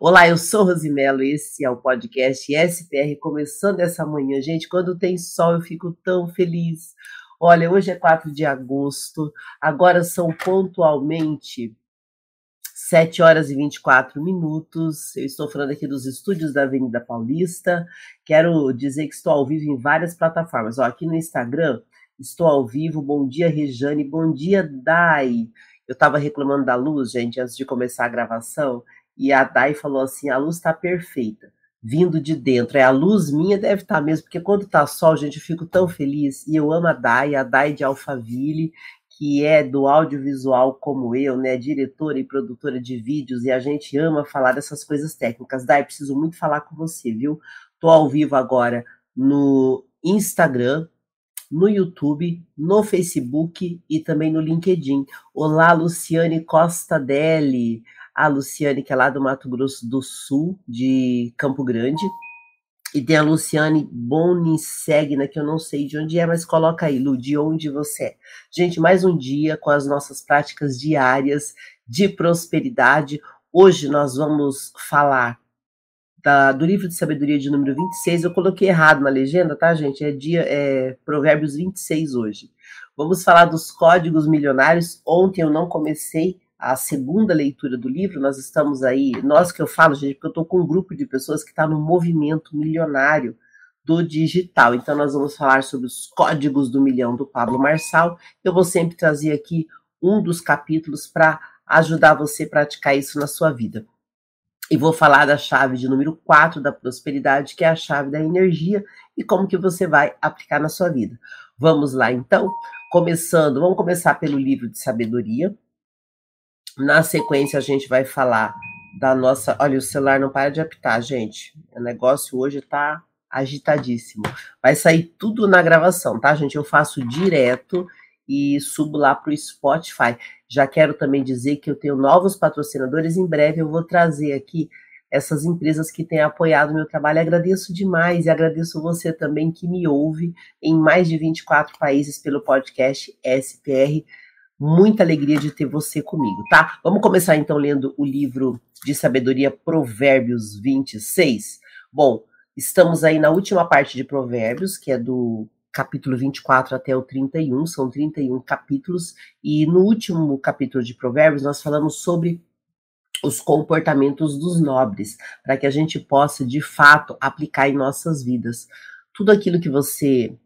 Olá, eu sou Rosimelo, esse é o podcast SPR, começando essa manhã. Gente, quando tem sol eu fico tão feliz. Olha, hoje é 4 de agosto, agora são pontualmente 7 horas e 24 minutos. Eu estou falando aqui dos estúdios da Avenida Paulista. Quero dizer que estou ao vivo em várias plataformas. Ó, aqui no Instagram, estou ao vivo. Bom dia, Rejane. Bom dia, Dai. Eu estava reclamando da luz, gente, antes de começar a gravação, e a Dai falou assim: a luz está perfeita, vindo de dentro. É a luz minha, deve estar tá mesmo, porque quando tá sol, gente, eu fico tão feliz. E eu amo a Dai, a Dai de Alphaville, que é do audiovisual como eu, né, diretora e produtora de vídeos, e a gente ama falar dessas coisas técnicas. Dai, preciso muito falar com você, viu? Tô ao vivo agora no Instagram, no YouTube, no Facebook e também no LinkedIn. Olá, Luciane Costa Deli. A Luciane, que é lá do Mato Grosso do Sul, de Campo Grande. E tem a Luciane Bonissegna, que eu não sei de onde é, mas coloca aí, Lu, de onde você é. Gente, mais um dia com as nossas práticas diárias de prosperidade. Hoje nós vamos falar da, do livro de sabedoria de número 26. Eu coloquei errado na legenda, tá, gente? É dia é Provérbios 26 hoje. Vamos falar dos códigos milionários. Ontem eu não comecei a segunda leitura do livro. Nós estamos aí, nós que eu falo, gente, porque eu estou com um grupo de pessoas que está no movimento milionário do digital. Então nós vamos falar sobre os códigos do milhão do Pablo Marçal. Eu vou sempre trazer aqui um dos capítulos para ajudar você a praticar isso na sua vida. E vou falar da chave de número 4 da prosperidade, que é a chave da energia e como que você vai aplicar na sua vida. Vamos lá então, começando, vamos começar pelo livro de sabedoria. Na sequência a gente vai falar da nossa, olha, o celular não para de apitar, gente. O negócio hoje tá agitadíssimo. Vai sair tudo na gravação, tá, gente? Eu faço direto e subo lá para o Spotify. Já quero também dizer que eu tenho novos patrocinadores. Em breve eu vou trazer aqui essas empresas que têm apoiado meu trabalho. Agradeço demais e agradeço você também que me ouve em mais de 24 países pelo podcast SPR. Muita alegria de ter você comigo, tá? Vamos começar então lendo o livro de sabedoria Provérbios 26. Bom, estamos aí na última parte de Provérbios, que é do capítulo 24 até o 31, são 31 capítulos, e no último capítulo de Provérbios nós falamos sobre os comportamentos dos nobres, para que a gente possa de fato aplicar em nossas vidas. Tudo aquilo que você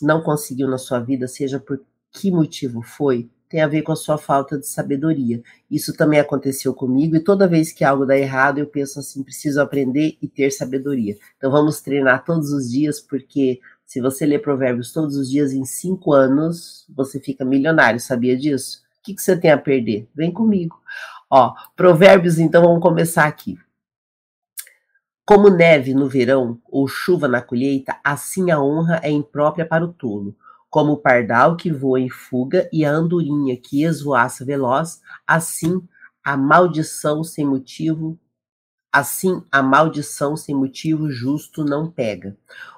não conseguiu na sua vida, seja por que motivo foi, tem a ver com a sua falta de sabedoria. Isso também aconteceu comigo e toda vez que algo dá errado, eu penso assim, preciso aprender e ter sabedoria. Então vamos treinar todos os dias, porque se você ler provérbios todos os dias em cinco anos, você fica milionário, sabia disso? O que, que você tem a perder? Vem comigo. Ó, provérbios, então, vamos começar aqui. Como neve no verão ou chuva na colheita, assim a honra é imprópria para o tolo. Como o pardal que voa em fuga e a andorinha que esvoaça veloz, assim a maldição sem motivo, assim a maldição sem motivo justo não pega.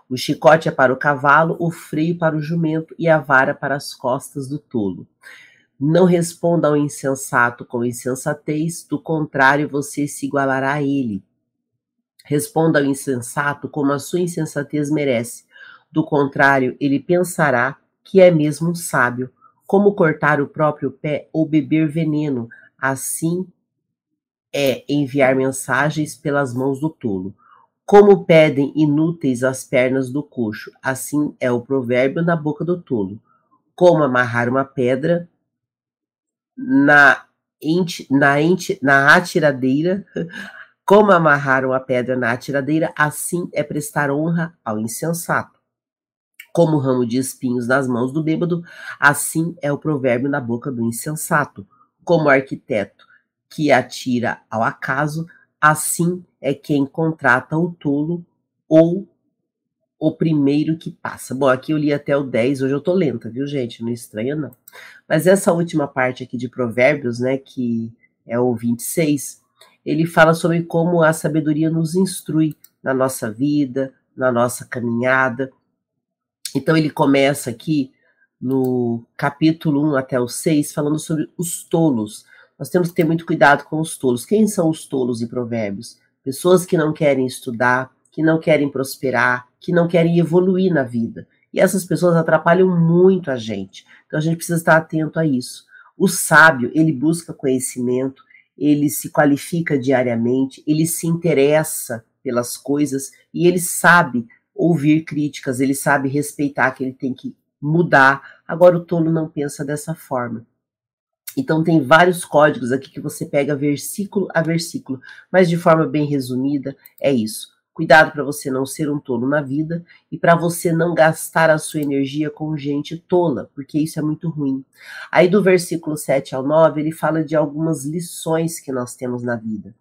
O chicote é para o cavalo, o freio para o jumento e a vara para as costas do tolo. Não responda ao insensato com insensatez, do contrário você se igualará a ele. Responda ao insensato como a sua insensatez merece, do contrário ele pensará que é mesmo um sábio. Como cortar o próprio pé ou beber veneno, assim é enviar mensagens pelas mãos do tolo. Como pedem inúteis as pernas do coxo, assim é o provérbio na boca do tolo. Como amarrar uma pedra na, enti, na, enti, na atiradeira, como amarrar uma pedra na atiradeira, assim é prestar honra ao insensato. Como ramo de espinhos nas mãos do bêbado, assim é o provérbio na boca do insensato. Como arquiteto que atira ao acaso, assim é quem contrata o tolo ou o primeiro que passa. Bom, aqui eu li até o 10, hoje eu tô lenta, viu, gente? Não estranha, não. Mas essa última parte aqui de Provérbios, né, que é o 26, ele fala sobre como a sabedoria nos instrui na nossa vida, na nossa caminhada. Então ele começa aqui no capítulo 1 até o 6 falando sobre os tolos. Nós temos que ter muito cuidado com os tolos. Quem são os tolos em Provérbios? pessoas que não querem estudar, que não querem prosperar, que não querem evoluir na vida. E essas pessoas atrapalham muito a gente. Então a gente precisa estar atento a isso. O sábio, ele busca conhecimento, ele se qualifica diariamente, ele se interessa pelas coisas e ele sabe ouvir críticas, ele sabe respeitar que ele tem que mudar. Agora o tolo não pensa dessa forma. Então tem vários códigos aqui que você pega versículo a versículo, mas de forma bem resumida é isso. Cuidado para você não ser um tolo na vida e para você não gastar a sua energia com gente tola, porque isso é muito ruim. Aí do versículo 7 ao 9, ele fala de algumas lições que nós temos na vida.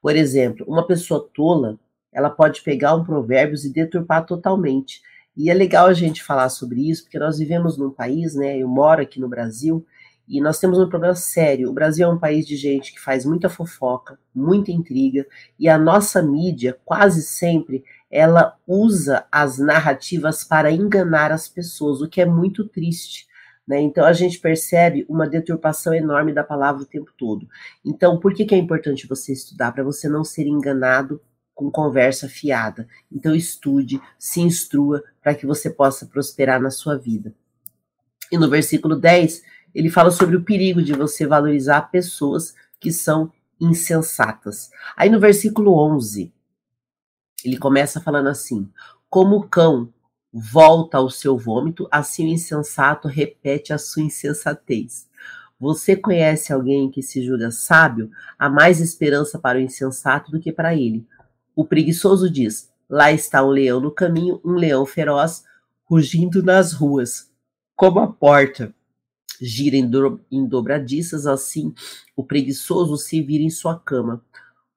Por exemplo, uma pessoa tola, ela pode pegar um provérbios e deturpar totalmente. E é legal a gente falar sobre isso, porque nós vivemos num país, né? Eu moro aqui no Brasil, e nós temos um problema sério. O Brasil é um país de gente que faz muita fofoca, muita intriga, e a nossa mídia, quase sempre, ela usa as narrativas para enganar as pessoas, o que é muito triste. Né? Então a gente percebe uma deturpação enorme da palavra o tempo todo. Então, por que, que é importante você estudar? Para você não ser enganado com conversa fiada. Então, estude, se instrua para que você possa prosperar na sua vida. E no versículo 10, ele fala sobre o perigo de você valorizar pessoas que são insensatas. Aí no versículo 11, ele começa falando assim: Como o cão volta ao seu vômito, assim o insensato repete a sua insensatez. Você conhece alguém que se julga sábio? Há mais esperança para o insensato do que para ele. O preguiçoso diz: Lá está um leão no caminho, um leão feroz, rugindo nas ruas, como a porta gira em dobradiças, assim o preguiçoso se vira em sua cama.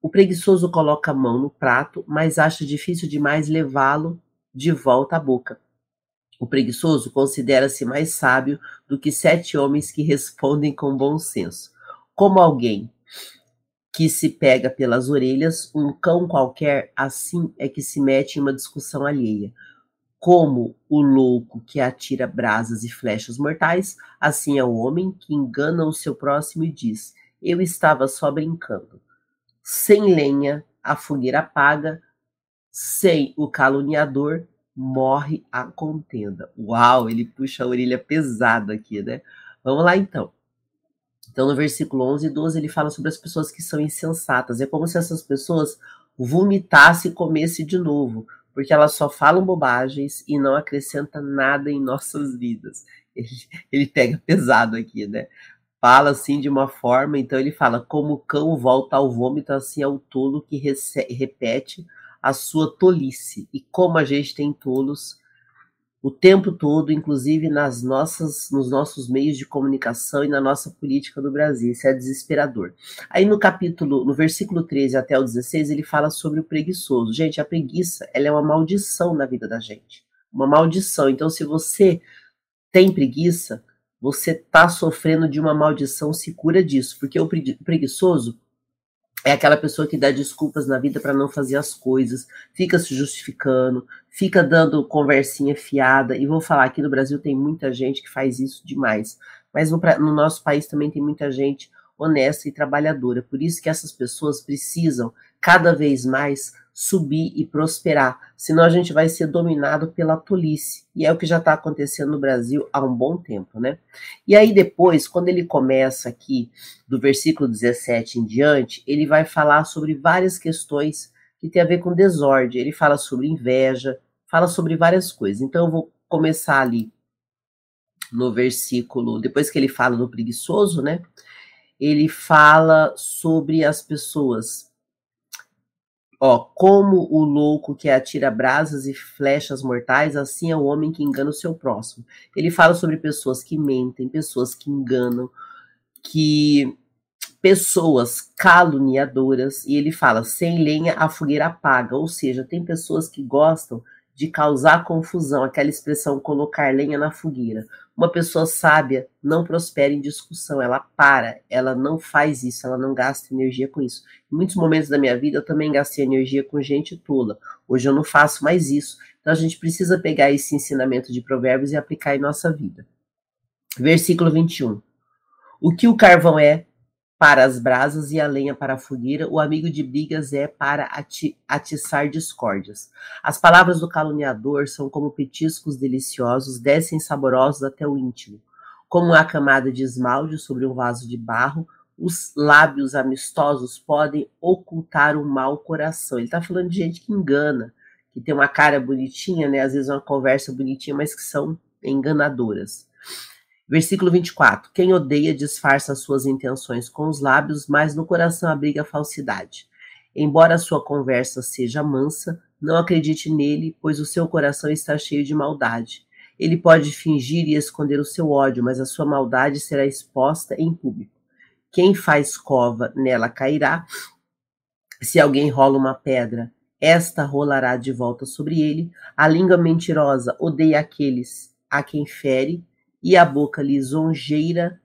O preguiçoso coloca a mão no prato, mas acha difícil demais levá-lo de volta à boca. O preguiçoso considera-se mais sábio do que sete homens que respondem com bom senso. Como alguém que se pega pelas orelhas, um cão qualquer, assim é que se mete em uma discussão alheia. Como o louco que atira brasas e flechas mortais, assim é o homem que engana o seu próximo e diz: Eu estava só brincando. Sem lenha, a fogueira apaga, sem o caluniador, morre a contenda. Uau, ele puxa a orelha pesada aqui, né? Vamos lá então. Então, no versículo 11 e 12, ele fala sobre as pessoas que são insensatas. É como se essas pessoas vomitassem e comessem de novo porque elas só falam bobagens e não acrescentam nada em nossas vidas. Ele, ele pega pesado aqui, né? Fala assim de uma forma, então ele fala: como o cão volta ao vômito, assim é o tolo que repete a sua tolice. E como a gente tem tolos o tempo todo, inclusive nas nossas, nos nossos meios de comunicação e na nossa política do Brasil. Isso é desesperador. Aí no capítulo, no versículo 13 até o 16, ele fala sobre o preguiçoso. Gente, a preguiça, ela é uma maldição na vida da gente. Uma maldição. Então, se você tem preguiça, você está sofrendo de uma maldição, se cura disso, porque o preguiçoso é aquela pessoa que dá desculpas na vida para não fazer as coisas, fica se justificando, fica dando conversinha fiada. E vou falar aqui no Brasil tem muita gente que faz isso demais, mas no, no nosso país também tem muita gente honesta e trabalhadora. Por isso que essas pessoas precisam cada vez mais subir e prosperar, senão a gente vai ser dominado pela tolice. E é o que já está acontecendo no Brasil há um bom tempo, né? E aí depois, quando ele começa aqui do versículo 17 em diante, ele vai falar sobre várias questões que tem a ver com desordem. Ele fala sobre inveja, fala sobre várias coisas. Então eu vou começar ali no versículo, depois que ele fala do preguiçoso, né? Ele fala sobre as pessoas Ó, como o louco que atira brasas e flechas mortais, assim é o homem que engana o seu próximo. Ele fala sobre pessoas que mentem, pessoas que enganam, que pessoas caluniadoras, e ele fala: sem lenha a fogueira apaga, ou seja, tem pessoas que gostam de causar confusão, aquela expressão colocar lenha na fogueira. Uma pessoa sábia não prospera em discussão, ela para, ela não faz isso, ela não gasta energia com isso. Em muitos momentos da minha vida eu também gastei energia com gente tola. Hoje eu não faço mais isso. Então a gente precisa pegar esse ensinamento de Provérbios e aplicar em nossa vida. Versículo 21. O que o carvão é para as brasas e a lenha para a fogueira, o amigo de brigas é para ati atiçar discórdias. As palavras do caluniador são como petiscos deliciosos, descem saborosos até o íntimo. Como uma camada de esmalte sobre um vaso de barro, os lábios amistosos podem ocultar o mau coração. Ele está falando de gente que engana, que tem uma cara bonitinha, né? Às vezes uma conversa bonitinha, mas que são enganadoras. Versículo 24: Quem odeia disfarça suas intenções com os lábios, mas no coração abriga a falsidade. Embora sua conversa seja mansa, não acredite nele, pois o seu coração está cheio de maldade. Ele pode fingir e esconder o seu ódio, mas a sua maldade será exposta em público. Quem faz cova, nela cairá. Se alguém rola uma pedra, esta rolará de volta sobre ele. A língua mentirosa odeia aqueles a quem fere e a boca lisonjeira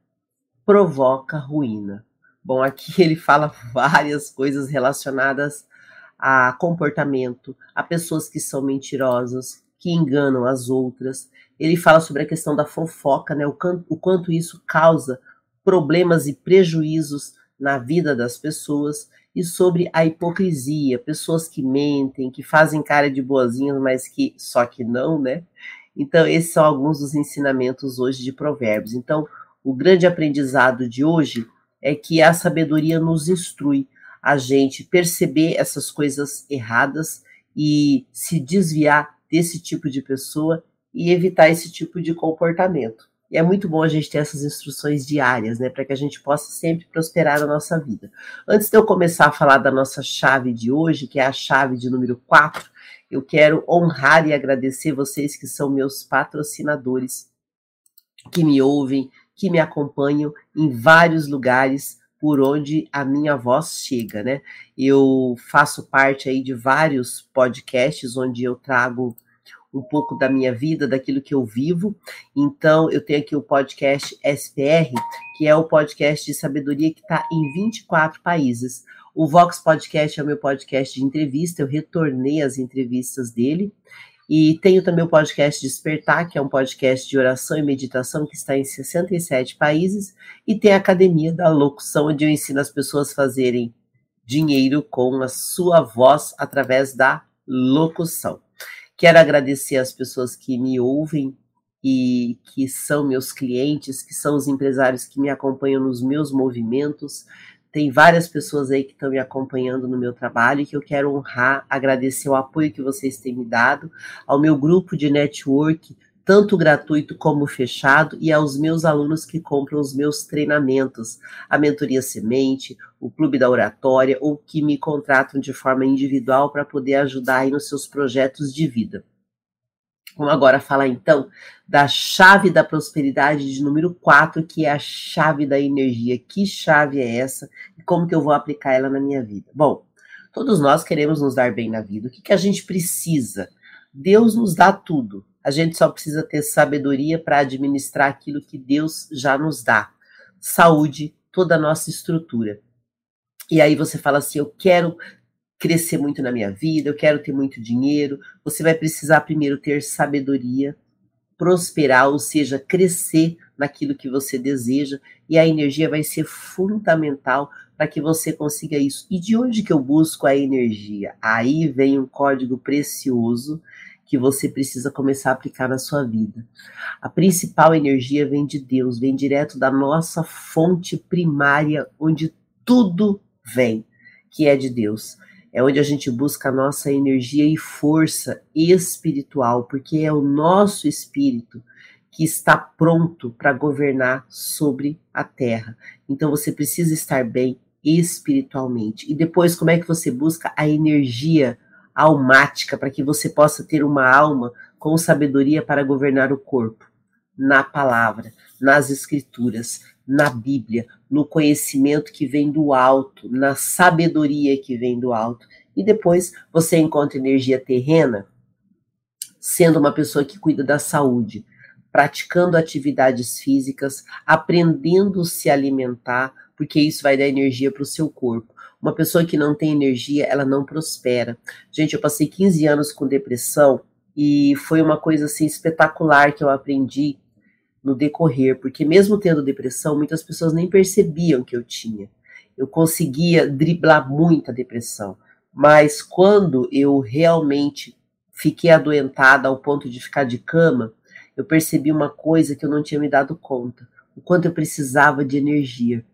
provoca ruína. Bom, aqui ele fala várias coisas relacionadas a comportamento, a pessoas que são mentirosas, que enganam as outras. Ele fala sobre a questão da fofoca, né? O, o quanto isso causa problemas e prejuízos na vida das pessoas e sobre a hipocrisia, pessoas que mentem, que fazem cara de boazinhas, mas que só que não, né? Então, esses são alguns dos ensinamentos hoje de Provérbios. Então, o grande aprendizado de hoje é que a sabedoria nos instrui a gente perceber essas coisas erradas e se desviar desse tipo de pessoa e evitar esse tipo de comportamento. E é muito bom a gente ter essas instruções diárias, né, para que a gente possa sempre prosperar na nossa vida. Antes de eu começar a falar da nossa chave de hoje, que é a chave de número 4, eu quero honrar e agradecer vocês que são meus patrocinadores, que me ouvem, que me acompanham em vários lugares por onde a minha voz chega, né? Eu faço parte aí de vários podcasts onde eu trago um pouco da minha vida, daquilo que eu vivo. Então, eu tenho aqui o podcast SPR, que é o podcast de sabedoria que está em 24 países. O Vox Podcast é o meu podcast de entrevista, eu retornei as entrevistas dele. E tenho também o podcast Despertar, que é um podcast de oração e meditação que está em 67 países. E tem a Academia da Locução, onde eu ensino as pessoas a fazerem dinheiro com a sua voz através da locução. Quero agradecer as pessoas que me ouvem e que são meus clientes, que são os empresários que me acompanham nos meus movimentos. Tem várias pessoas aí que estão me acompanhando no meu trabalho e que eu quero honrar, agradecer o apoio que vocês têm me dado, ao meu grupo de network, tanto gratuito como fechado, e aos meus alunos que compram os meus treinamentos, a mentoria semente, o clube da oratória, ou que me contratam de forma individual para poder ajudar aí nos seus projetos de vida. Vamos agora falar então da chave da prosperidade de número 4, que é a chave da energia. Que chave é essa e como que eu vou aplicar ela na minha vida? Bom, todos nós queremos nos dar bem na vida. O que, que a gente precisa? Deus nos dá tudo. A gente só precisa ter sabedoria para administrar aquilo que Deus já nos dá. Saúde, toda a nossa estrutura. E aí você fala assim: eu quero crescer muito na minha vida, eu quero ter muito dinheiro. Você vai precisar primeiro ter sabedoria, prosperar, ou seja, crescer naquilo que você deseja, e a energia vai ser fundamental para que você consiga isso. E de onde que eu busco a energia? Aí vem um código precioso que você precisa começar a aplicar na sua vida. A principal energia vem de Deus, vem direto da nossa fonte primária, onde tudo vem, que é de Deus é onde a gente busca a nossa energia e força espiritual, porque é o nosso espírito que está pronto para governar sobre a terra. Então você precisa estar bem espiritualmente. E depois, como é que você busca a energia almática para que você possa ter uma alma com sabedoria para governar o corpo? Na palavra, nas escrituras, na Bíblia, no conhecimento que vem do alto, na sabedoria que vem do alto. E depois você encontra energia terrena, sendo uma pessoa que cuida da saúde, praticando atividades físicas, aprendendo se alimentar, porque isso vai dar energia para o seu corpo. Uma pessoa que não tem energia, ela não prospera. Gente, eu passei 15 anos com depressão e foi uma coisa assim espetacular que eu aprendi no decorrer, porque mesmo tendo depressão, muitas pessoas nem percebiam que eu tinha. eu conseguia driblar muita depressão. Mas quando eu realmente fiquei adoentada ao ponto de ficar de cama, eu percebi uma coisa que eu não tinha me dado conta: o quanto eu precisava de energia.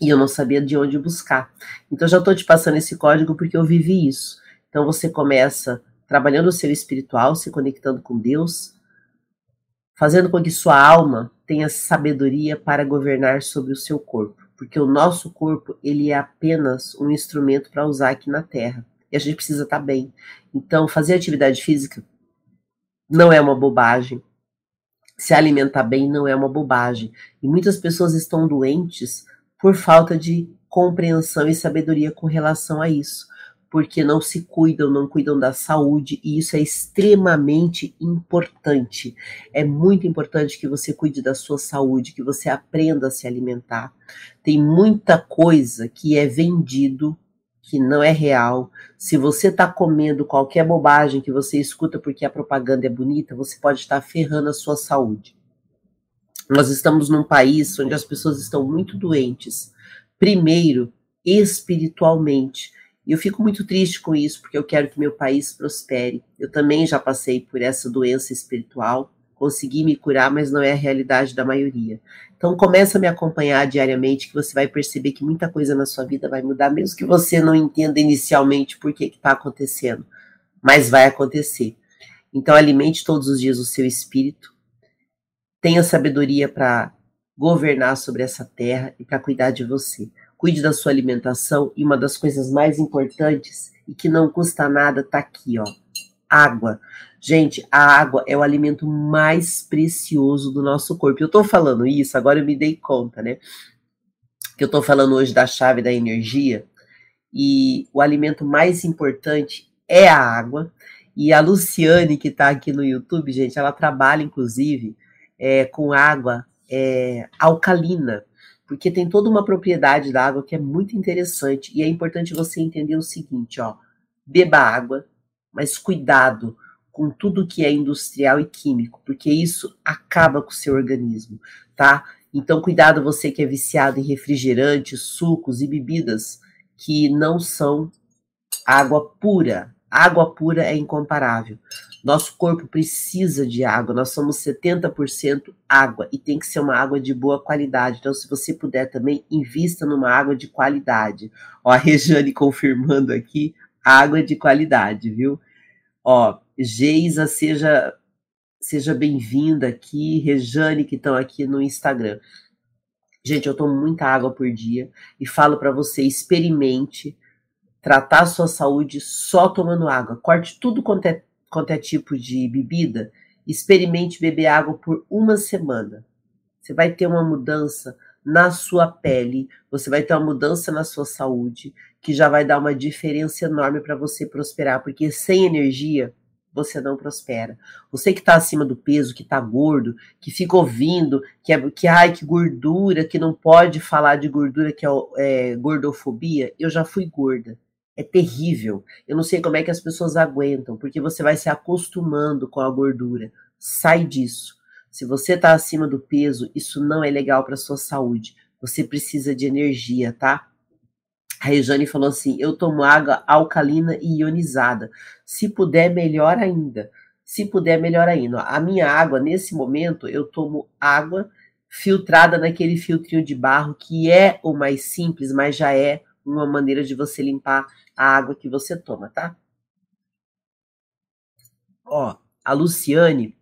E eu não sabia de onde buscar. Então, já estou te passando esse código porque eu vivi isso. Então, você começa trabalhando o seu espiritual, se conectando com Deus, fazendo com que sua alma tenha sabedoria para governar sobre o seu corpo, porque o nosso corpo ele é apenas um instrumento para usar aqui na Terra e a gente precisa estar tá bem. Então, fazer atividade física não é uma bobagem. Se alimentar bem não é uma bobagem. E muitas pessoas estão doentes por falta de compreensão e sabedoria com relação a isso porque não se cuidam, não cuidam da saúde, e isso é extremamente importante. É muito importante que você cuide da sua saúde, que você aprenda a se alimentar. Tem muita coisa que é vendido que não é real. Se você está comendo qualquer bobagem que você escuta porque a propaganda é bonita, você pode estar ferrando a sua saúde. Nós estamos num país onde as pessoas estão muito doentes. Primeiro, espiritualmente e eu fico muito triste com isso, porque eu quero que meu país prospere. Eu também já passei por essa doença espiritual, consegui me curar, mas não é a realidade da maioria. Então começa a me acompanhar diariamente que você vai perceber que muita coisa na sua vida vai mudar, mesmo que você não entenda inicialmente por que está acontecendo, mas vai acontecer. Então alimente todos os dias o seu espírito, tenha sabedoria para governar sobre essa terra e para cuidar de você cuide da sua alimentação e uma das coisas mais importantes e que não custa nada tá aqui, ó. Água. Gente, a água é o alimento mais precioso do nosso corpo. Eu tô falando isso, agora eu me dei conta, né? Que eu tô falando hoje da chave da energia e o alimento mais importante é a água. E a Luciane, que tá aqui no YouTube, gente, ela trabalha, inclusive, é, com água é, alcalina porque tem toda uma propriedade da água que é muito interessante e é importante você entender o seguinte, ó, beba água, mas cuidado com tudo que é industrial e químico, porque isso acaba com o seu organismo, tá? Então cuidado você que é viciado em refrigerantes, sucos e bebidas que não são água pura. Água pura é incomparável. Nosso corpo precisa de água, nós somos 70% água e tem que ser uma água de boa qualidade. Então, se você puder também, invista numa água de qualidade. Ó, a Rejane confirmando aqui, água de qualidade, viu? Ó, Geisa, seja, seja bem-vinda aqui, Rejane, que estão aqui no Instagram. Gente, eu tomo muita água por dia e falo para você, experimente tratar a sua saúde só tomando água. Corte tudo quanto é quanto é tipo de bebida, experimente beber água por uma semana. Você vai ter uma mudança na sua pele, você vai ter uma mudança na sua saúde, que já vai dar uma diferença enorme para você prosperar, porque sem energia você não prospera. Você que está acima do peso, que está gordo, que fica ouvindo que é que ai que gordura, que não pode falar de gordura que é, é gordofobia, eu já fui gorda é terrível. Eu não sei como é que as pessoas aguentam, porque você vai se acostumando com a gordura. Sai disso. Se você está acima do peso, isso não é legal para sua saúde. Você precisa de energia, tá? A Rejane falou assim: eu tomo água alcalina e ionizada. Se puder, melhor ainda. Se puder, melhor ainda. A minha água, nesse momento, eu tomo água filtrada naquele filtrinho de barro, que é o mais simples, mas já é uma maneira de você limpar a água que você toma, tá? Ó, a Luciane,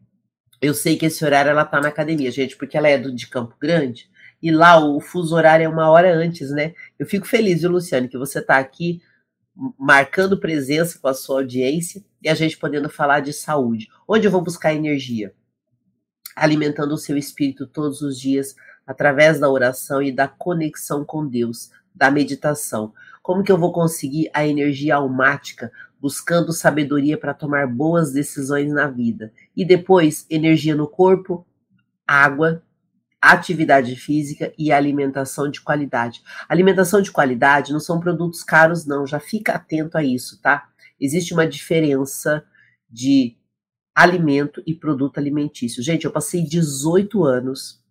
eu sei que esse horário ela tá na academia, gente, porque ela é do, de Campo Grande e lá o fuso horário é uma hora antes, né? Eu fico feliz, viu, Luciane, que você tá aqui marcando presença com a sua audiência e a gente podendo falar de saúde. Onde eu vou buscar energia? Alimentando o seu espírito todos os dias através da oração e da conexão com Deus, da meditação. Como que eu vou conseguir a energia almática buscando sabedoria para tomar boas decisões na vida? E depois, energia no corpo, água, atividade física e alimentação de qualidade. Alimentação de qualidade não são produtos caros, não. Já fica atento a isso, tá? Existe uma diferença de alimento e produto alimentício. Gente, eu passei 18 anos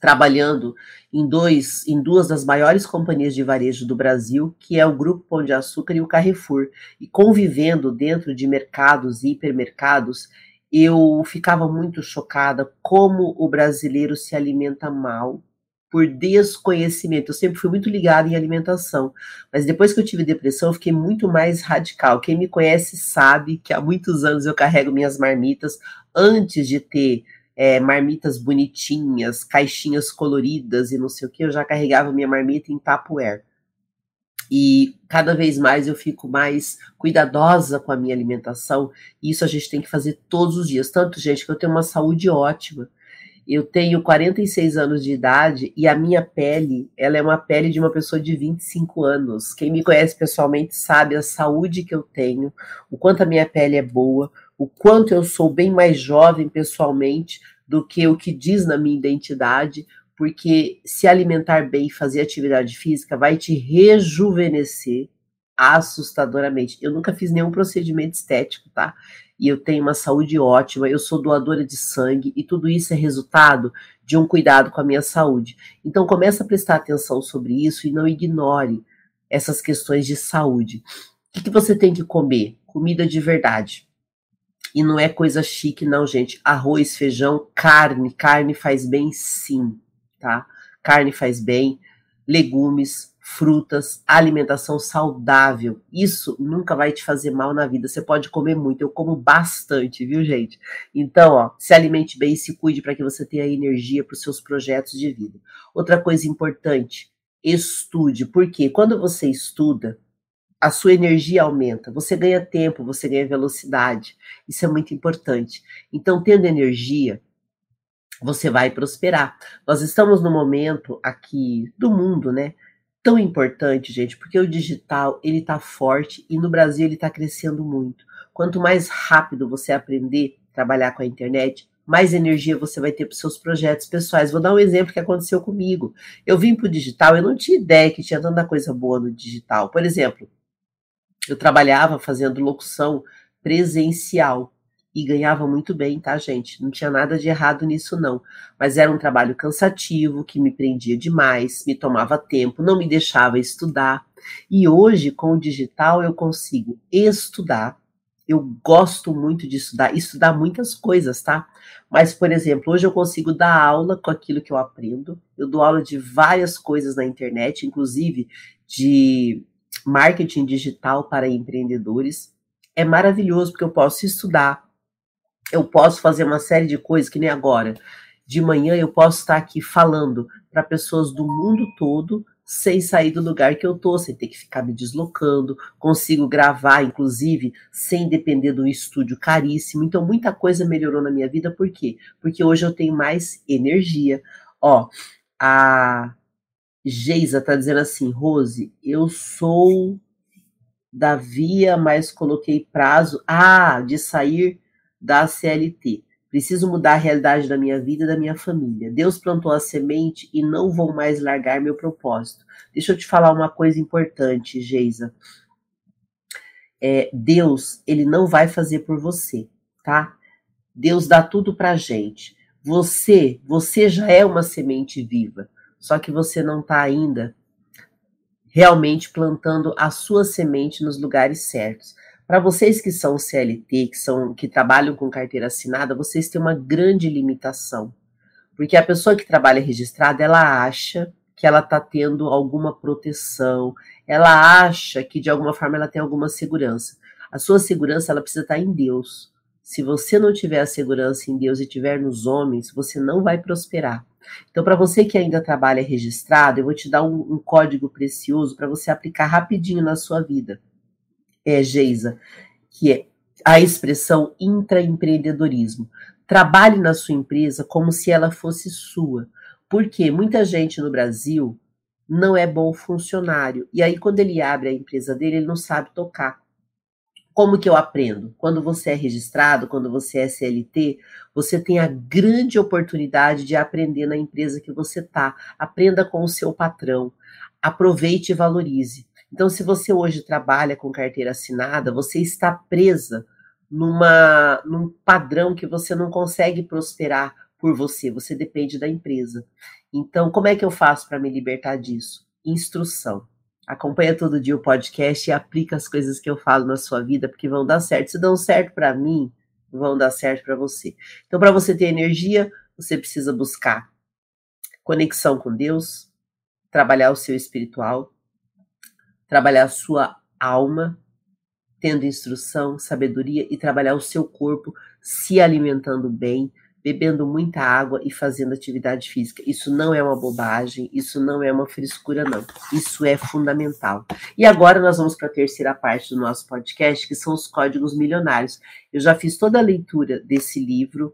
trabalhando em, dois, em duas das maiores companhias de varejo do Brasil, que é o Grupo Pão de Açúcar e o Carrefour, e convivendo dentro de mercados e hipermercados, eu ficava muito chocada como o brasileiro se alimenta mal por desconhecimento. Eu sempre fui muito ligada em alimentação, mas depois que eu tive depressão, eu fiquei muito mais radical. Quem me conhece sabe que há muitos anos eu carrego minhas marmitas antes de ter é, marmitas bonitinhas, caixinhas coloridas e não sei o que, eu já carregava minha marmita em Tupperware. E cada vez mais eu fico mais cuidadosa com a minha alimentação. E isso a gente tem que fazer todos os dias. Tanto, gente, que eu tenho uma saúde ótima. Eu tenho 46 anos de idade e a minha pele, ela é uma pele de uma pessoa de 25 anos. Quem me conhece pessoalmente sabe a saúde que eu tenho, o quanto a minha pele é boa, o quanto eu sou bem mais jovem pessoalmente do que o que diz na minha identidade, porque se alimentar bem e fazer atividade física vai te rejuvenescer assustadoramente. Eu nunca fiz nenhum procedimento estético, tá? E eu tenho uma saúde ótima, eu sou doadora de sangue e tudo isso é resultado de um cuidado com a minha saúde. Então começa a prestar atenção sobre isso e não ignore essas questões de saúde. O que, que você tem que comer? Comida de verdade. E não é coisa chique, não, gente. Arroz, feijão, carne. Carne faz bem, sim tá? Carne faz bem, legumes, frutas, alimentação saudável. Isso nunca vai te fazer mal na vida. Você pode comer muito, eu como bastante, viu, gente? Então, ó, se alimente bem e se cuide para que você tenha energia para os seus projetos de vida. Outra coisa importante, estude, porque quando você estuda, a sua energia aumenta, você ganha tempo, você ganha velocidade. Isso é muito importante. Então, tendo energia, você vai prosperar. Nós estamos no momento aqui do mundo, né? Tão importante, gente, porque o digital ele tá forte e no Brasil ele tá crescendo muito. Quanto mais rápido você aprender a trabalhar com a internet, mais energia você vai ter para os seus projetos pessoais. Vou dar um exemplo que aconteceu comigo. Eu vim para o digital, eu não tinha ideia que tinha tanta coisa boa no digital. Por exemplo, eu trabalhava fazendo locução presencial e ganhava muito bem, tá, gente? Não tinha nada de errado nisso, não. Mas era um trabalho cansativo, que me prendia demais, me tomava tempo, não me deixava estudar. E hoje, com o digital, eu consigo estudar. Eu gosto muito de estudar, estudar muitas coisas, tá? Mas, por exemplo, hoje eu consigo dar aula com aquilo que eu aprendo. Eu dou aula de várias coisas na internet, inclusive de marketing digital para empreendedores. É maravilhoso porque eu posso estudar, eu posso fazer uma série de coisas que nem agora. De manhã eu posso estar aqui falando para pessoas do mundo todo sem sair do lugar que eu tô, sem ter que ficar me deslocando, consigo gravar, inclusive, sem depender de um estúdio caríssimo. Então, muita coisa melhorou na minha vida, por quê? Porque hoje eu tenho mais energia. Ó, a Geisa tá dizendo assim, Rose, eu sou da via, mas coloquei prazo, ah, de sair da CLT. Preciso mudar a realidade da minha vida e da minha família. Deus plantou a semente e não vou mais largar meu propósito. Deixa eu te falar uma coisa importante, Geisa. É, Deus, ele não vai fazer por você, tá? Deus dá tudo pra gente. Você, você já é uma semente viva, só que você não tá ainda realmente plantando a sua semente nos lugares certos. Para vocês que são CLT, que são que trabalham com carteira assinada, vocês têm uma grande limitação. Porque a pessoa que trabalha registrada, ela acha que ela está tendo alguma proteção, ela acha que de alguma forma ela tem alguma segurança. A sua segurança ela precisa estar tá em Deus. Se você não tiver a segurança em Deus e tiver nos homens, você não vai prosperar. Então, para você que ainda trabalha registrado, eu vou te dar um, um código precioso para você aplicar rapidinho na sua vida é, Geisa, que é a expressão intraempreendedorismo. Trabalhe na sua empresa como se ela fosse sua. Porque muita gente no Brasil não é bom funcionário. E aí, quando ele abre a empresa dele, ele não sabe tocar. Como que eu aprendo? Quando você é registrado, quando você é CLT, você tem a grande oportunidade de aprender na empresa que você está. Aprenda com o seu patrão. Aproveite e valorize. Então, se você hoje trabalha com carteira assinada, você está presa numa, num padrão que você não consegue prosperar, por você, você depende da empresa. Então, como é que eu faço para me libertar disso? Instrução. Acompanha todo dia o podcast e aplica as coisas que eu falo na sua vida, porque vão dar certo. Se dão certo para mim, vão dar certo para você. Então, para você ter energia, você precisa buscar conexão com Deus, trabalhar o seu espiritual, trabalhar a sua alma, tendo instrução, sabedoria e trabalhar o seu corpo, se alimentando bem, bebendo muita água e fazendo atividade física. Isso não é uma bobagem, isso não é uma frescura, não. Isso é fundamental. E agora nós vamos para a terceira parte do nosso podcast, que são os códigos milionários. Eu já fiz toda a leitura desse livro.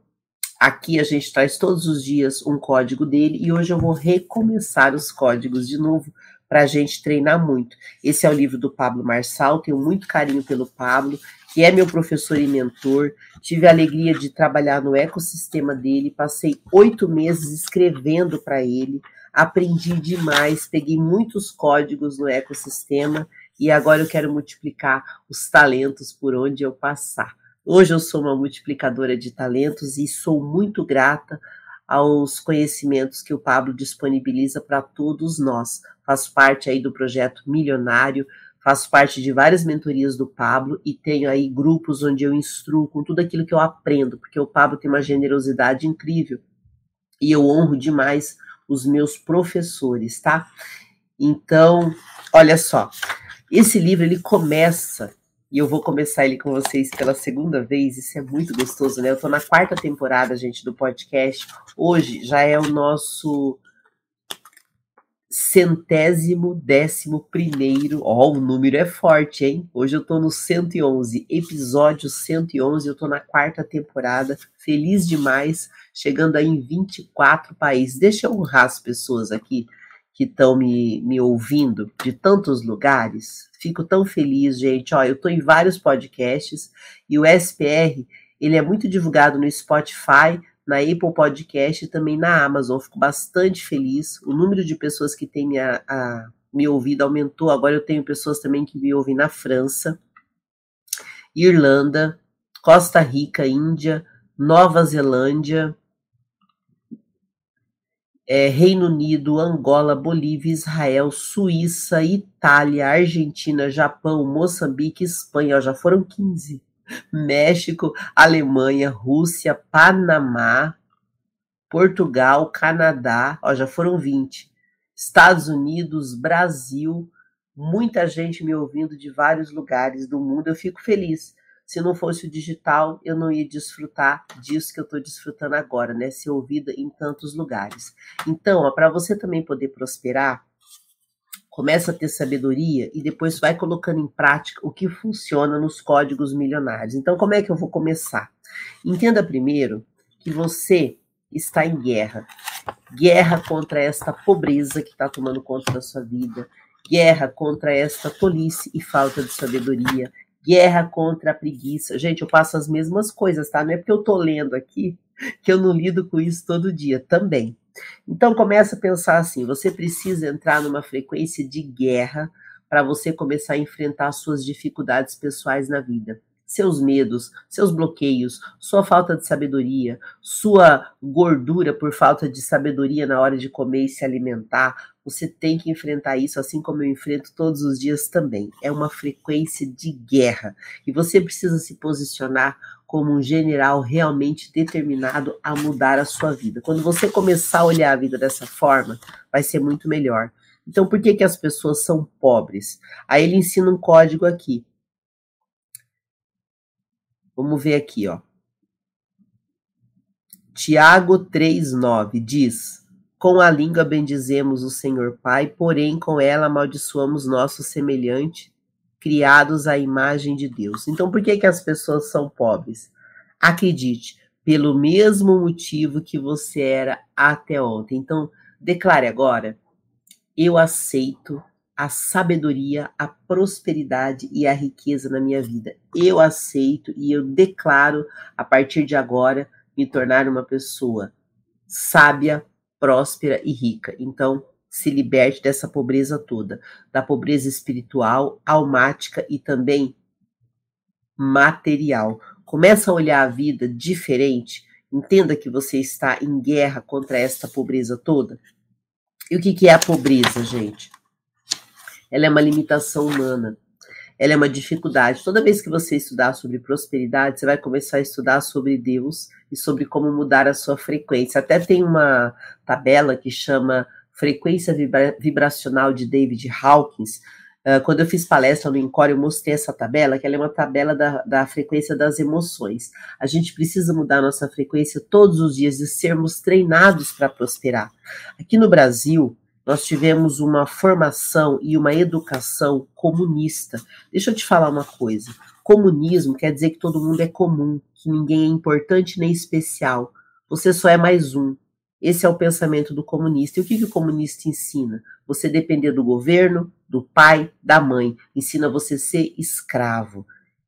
Aqui a gente traz todos os dias um código dele e hoje eu vou recomeçar os códigos de novo para a gente treinar muito. Esse é o livro do Pablo Marçal, tenho muito carinho pelo Pablo, que é meu professor e mentor. Tive a alegria de trabalhar no ecossistema dele, passei oito meses escrevendo para ele, aprendi demais, peguei muitos códigos no ecossistema e agora eu quero multiplicar os talentos por onde eu passar. Hoje eu sou uma multiplicadora de talentos e sou muito grata aos conhecimentos que o Pablo disponibiliza para todos nós faço parte aí do projeto Milionário, faço parte de várias mentorias do Pablo e tenho aí grupos onde eu instruo com tudo aquilo que eu aprendo, porque o Pablo tem uma generosidade incrível e eu honro demais os meus professores, tá? Então, olha só, esse livro ele começa e eu vou começar ele com vocês pela segunda vez, isso é muito gostoso, né? Eu tô na quarta temporada, gente, do podcast. Hoje já é o nosso centésimo décimo primeiro. Ó, oh, o número é forte, hein? Hoje eu tô no 111, episódio 111, eu tô na quarta temporada, feliz demais, chegando aí em 24 países. Deixa eu honrar as pessoas aqui que estão me, me ouvindo de tantos lugares. Fico tão feliz, gente. Ó, eu tô em vários podcasts e o SPR, ele é muito divulgado no Spotify, na Apple Podcast e também na Amazon. Fico bastante feliz. O número de pessoas que têm me, a, a, me ouvido aumentou. Agora eu tenho pessoas também que me ouvem na França, Irlanda, Costa Rica, Índia, Nova Zelândia, é, Reino Unido, Angola, Bolívia, Israel, Suíça, Itália, Argentina, Japão, Moçambique, Espanha. Ó, já foram 15. México, Alemanha, Rússia, Panamá, Portugal, Canadá, ó, já foram 20. Estados Unidos, Brasil, muita gente me ouvindo de vários lugares do mundo. Eu fico feliz. Se não fosse o digital, eu não ia desfrutar disso que eu estou desfrutando agora, né? Ser ouvida em tantos lugares. Então, para você também poder prosperar, começa a ter sabedoria e depois vai colocando em prática o que funciona nos códigos milionários. Então, como é que eu vou começar? Entenda primeiro que você está em guerra. Guerra contra esta pobreza que está tomando conta da sua vida. Guerra contra esta tolice e falta de sabedoria. Guerra contra a preguiça. Gente, eu passo as mesmas coisas, tá? Não é porque eu tô lendo aqui que eu não lido com isso todo dia também. Então começa a pensar assim, você precisa entrar numa frequência de guerra para você começar a enfrentar suas dificuldades pessoais na vida. Seus medos, seus bloqueios, sua falta de sabedoria, sua gordura por falta de sabedoria na hora de comer e se alimentar, você tem que enfrentar isso assim como eu enfrento todos os dias também. É uma frequência de guerra e você precisa se posicionar como um general realmente determinado a mudar a sua vida. Quando você começar a olhar a vida dessa forma, vai ser muito melhor. Então, por que, que as pessoas são pobres? Aí ele ensina um código aqui. Vamos ver aqui, ó. Tiago 3,9 diz: Com a língua bendizemos o Senhor Pai, porém com ela amaldiçoamos nosso semelhante criados à imagem de Deus. Então, por que, que as pessoas são pobres? Acredite, pelo mesmo motivo que você era até ontem. Então, declare agora: eu aceito a sabedoria, a prosperidade e a riqueza na minha vida. Eu aceito e eu declaro a partir de agora me tornar uma pessoa sábia, próspera e rica. Então, se liberte dessa pobreza toda, da pobreza espiritual, almática e também material. Começa a olhar a vida diferente Entenda que você está em guerra contra esta pobreza toda. E o que, que é a pobreza, gente? Ela é uma limitação humana. Ela é uma dificuldade. Toda vez que você estudar sobre prosperidade, você vai começar a estudar sobre Deus e sobre como mudar a sua frequência. Até tem uma tabela que chama Frequência Vibra Vibracional de David Hawkins, Uh, quando eu fiz palestra no Encore, eu mostrei essa tabela, que ela é uma tabela da, da frequência das emoções. A gente precisa mudar a nossa frequência todos os dias e sermos treinados para prosperar. Aqui no Brasil, nós tivemos uma formação e uma educação comunista. Deixa eu te falar uma coisa. Comunismo quer dizer que todo mundo é comum, que ninguém é importante nem especial. Você só é mais um. Esse é o pensamento do comunista. E o que, que o comunista ensina? Você depender do governo, do pai, da mãe. Ensina você ser escravo.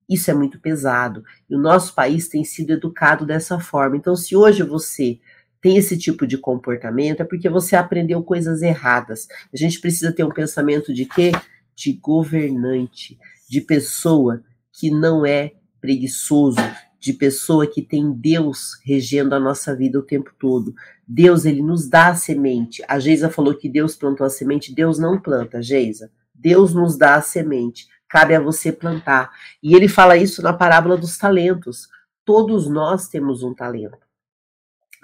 Isso é muito pesado. E o nosso país tem sido educado dessa forma. Então, se hoje você tem esse tipo de comportamento, é porque você aprendeu coisas erradas. A gente precisa ter um pensamento de quê? De governante, de pessoa que não é preguiçoso, de pessoa que tem Deus regendo a nossa vida o tempo todo. Deus, ele nos dá a semente. A Geisa falou que Deus plantou a semente, Deus não planta, Geisa. Deus nos dá a semente. Cabe a você plantar. E ele fala isso na parábola dos talentos. Todos nós temos um talento.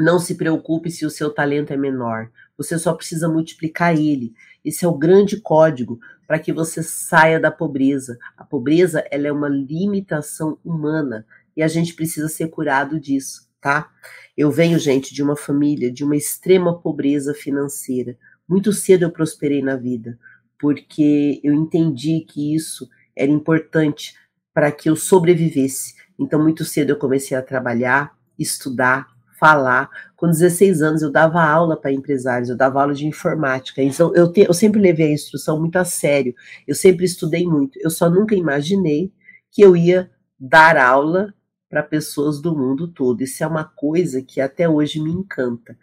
Não se preocupe se o seu talento é menor. Você só precisa multiplicar ele. Esse é o grande código para que você saia da pobreza. A pobreza ela é uma limitação humana e a gente precisa ser curado disso, tá? Eu venho, gente, de uma família de uma extrema pobreza financeira. Muito cedo eu prosperei na vida, porque eu entendi que isso era importante para que eu sobrevivesse. Então, muito cedo eu comecei a trabalhar, estudar, falar. Com 16 anos, eu dava aula para empresários, eu dava aula de informática. Então, eu, te, eu sempre levei a instrução muito a sério, eu sempre estudei muito. Eu só nunca imaginei que eu ia dar aula para pessoas do mundo todo. Isso é uma coisa que até hoje me encanta.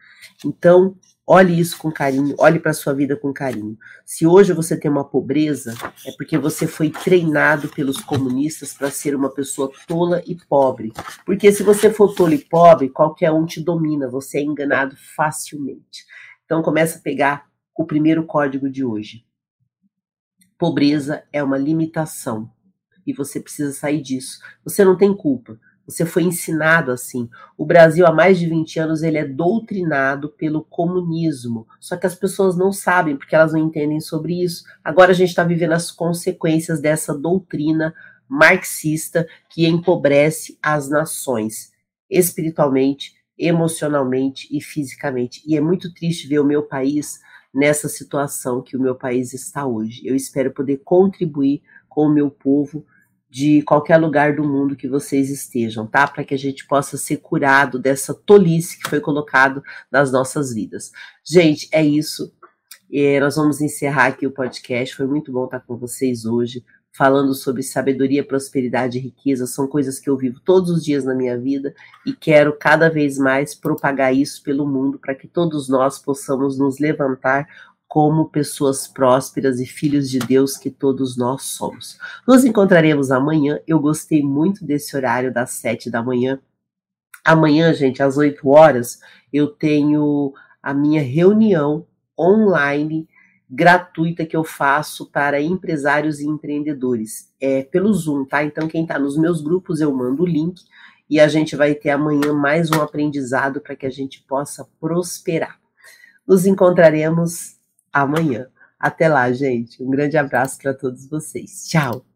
Então, olhe isso com carinho, olhe para sua vida com carinho. Se hoje você tem uma pobreza, é porque você foi treinado pelos comunistas para ser uma pessoa tola e pobre. Porque se você for tola e pobre, qualquer um te domina, você é enganado facilmente. Então, começa a pegar o primeiro código de hoje. Pobreza é uma limitação e você precisa sair disso. Você não tem culpa. Você foi ensinado assim. O Brasil, há mais de 20 anos, ele é doutrinado pelo comunismo. Só que as pessoas não sabem, porque elas não entendem sobre isso. Agora a gente está vivendo as consequências dessa doutrina marxista que empobrece as nações, espiritualmente, emocionalmente e fisicamente. E é muito triste ver o meu país nessa situação que o meu país está hoje. Eu espero poder contribuir com o meu povo de qualquer lugar do mundo que vocês estejam, tá? Para que a gente possa ser curado dessa tolice que foi colocado nas nossas vidas. Gente, é isso. Nós vamos encerrar aqui o podcast. Foi muito bom estar com vocês hoje, falando sobre sabedoria, prosperidade e riqueza. São coisas que eu vivo todos os dias na minha vida e quero cada vez mais propagar isso pelo mundo para que todos nós possamos nos levantar como pessoas prósperas e filhos de Deus que todos nós somos. Nos encontraremos amanhã. Eu gostei muito desse horário das sete da manhã. Amanhã, gente, às oito horas, eu tenho a minha reunião online gratuita que eu faço para empresários e empreendedores. É pelo Zoom, tá? Então, quem está nos meus grupos, eu mando o link e a gente vai ter amanhã mais um aprendizado para que a gente possa prosperar. Nos encontraremos amanhã. Até lá, gente. Um grande abraço para todos vocês. Tchau.